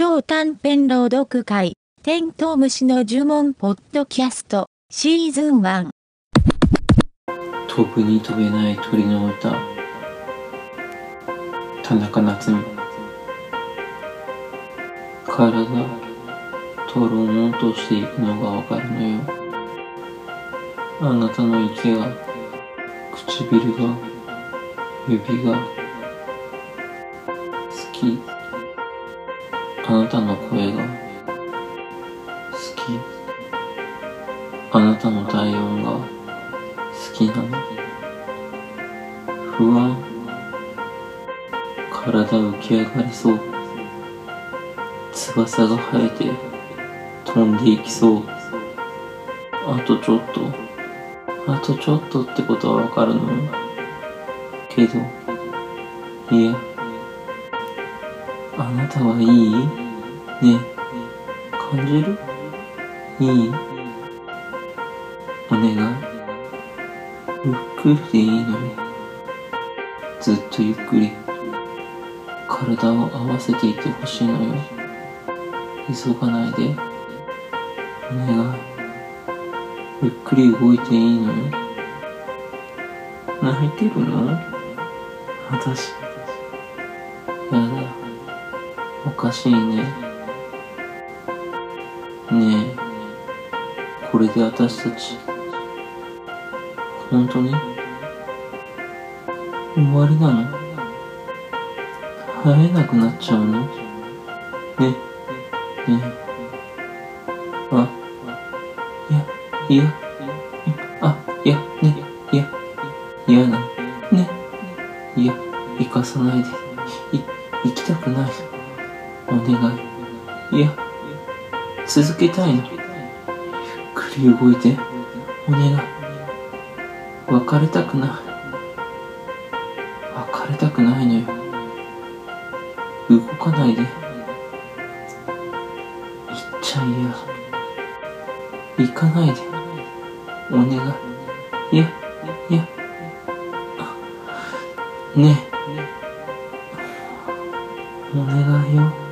超短編朗読会、テントウムシの呪文ポッドキャスト、シーズン1。飛ぶに飛べない鳥の歌。田中夏実。体とろんとしていくのがわかるのよ。あなたの息が唇が指が好き。あなたの声が好き。あなたの体温が好きなの？不安体浮き上がりそう。翼が生えて飛んでいきそう。あとちょっと。あとちょっとってことはわかるの？けどいや。あなたはいい？ね。感じる？いい？お願い。ゆっくりでいいのに。ずっとゆっくり。体を合わせていてほしいのよ。急がないで。お願い。ゆっくり動いていいのよ。泣いてるの？私。やだ。かしいね。ねえ。これで私たち本当に？終わりなの？会えなくなっちゃうの？ね、ね。あ、いや、いや、あ、いや、ね、いや、嫌な、ね、いや、行かさないで、い、行きたくない。お願い。いや、続けたいの。ゆっくり動いて、お願い。別れたくない。別れたくないのよ。動かないで。行っちゃいや。行かないで。お願い。いやいや。ねえ。お願いよ。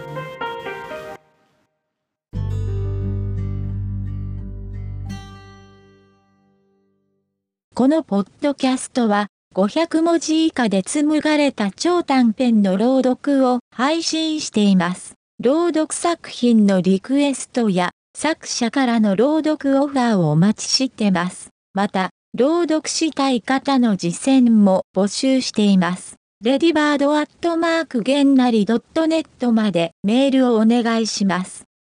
このポッドキャストは500文字以下で紡がれた超短編の朗読を配信しています。朗読作品のリクエストや作者からの朗読オファーをお待ちしてます。また、朗読したい方の実践も募集しています。レディバードアットマークゲンナリ .net までメールをお願いします。